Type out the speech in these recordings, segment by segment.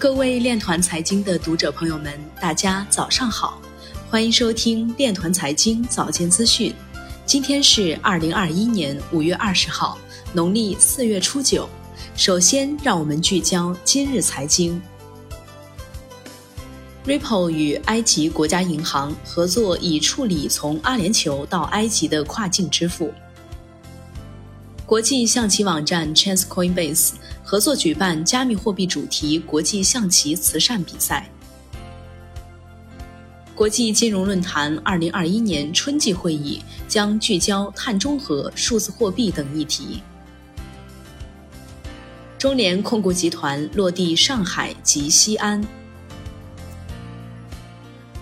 各位链团财经的读者朋友们，大家早上好，欢迎收听链团财经早间资讯。今天是二零二一年五月二十号，农历四月初九。首先，让我们聚焦今日财经。Ripple 与埃及国家银行合作，以处理从阿联酋到埃及的跨境支付。国际象棋网站 Chance Coinbase 合作举办加密货币主题国际象棋慈善比赛。国际金融论坛2021年春季会议将聚焦碳中和、数字货币等议题。中联控股集团落地上海及西安。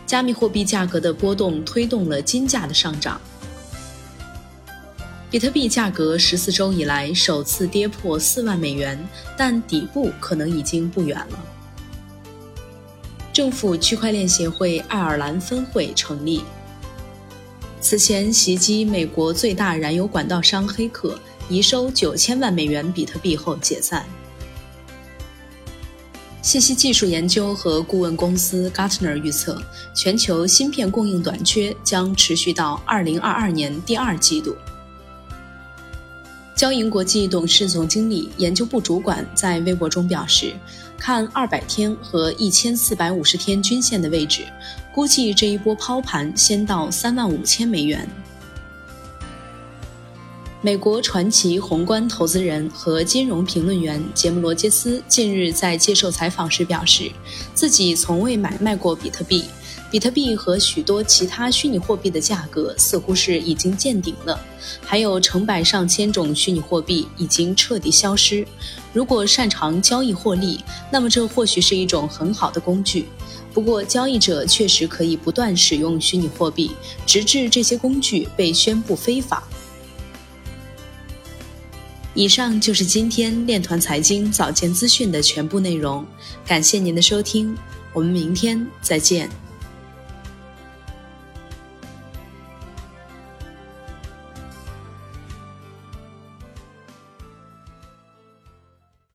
加密货币价格的波动推动了金价的上涨。比特币价格十四周以来首次跌破四万美元，但底部可能已经不远了。政府区块链协会爱尔兰分会成立。此前袭击美国最大燃油管道商黑客，移收九千万美元比特币后解散。信息技术研究和顾问公司 Gartner 预测，全球芯片供应短缺将持续到二零二二年第二季度。交银国际董事总经理、研究部主管在微博中表示：“看二百天和一千四百五十天均线的位置，估计这一波抛盘先到三万五千美元。”美国传奇宏观投资人和金融评论员杰姆·罗杰斯近日在接受采访时表示，自己从未买卖过比特币。比特币和许多其他虚拟货币的价格似乎是已经见顶了，还有成百上千种虚拟货币已经彻底消失。如果擅长交易获利，那么这或许是一种很好的工具。不过，交易者确实可以不断使用虚拟货币，直至这些工具被宣布非法。以上就是今天链团财经早间资讯的全部内容，感谢您的收听，我们明天再见。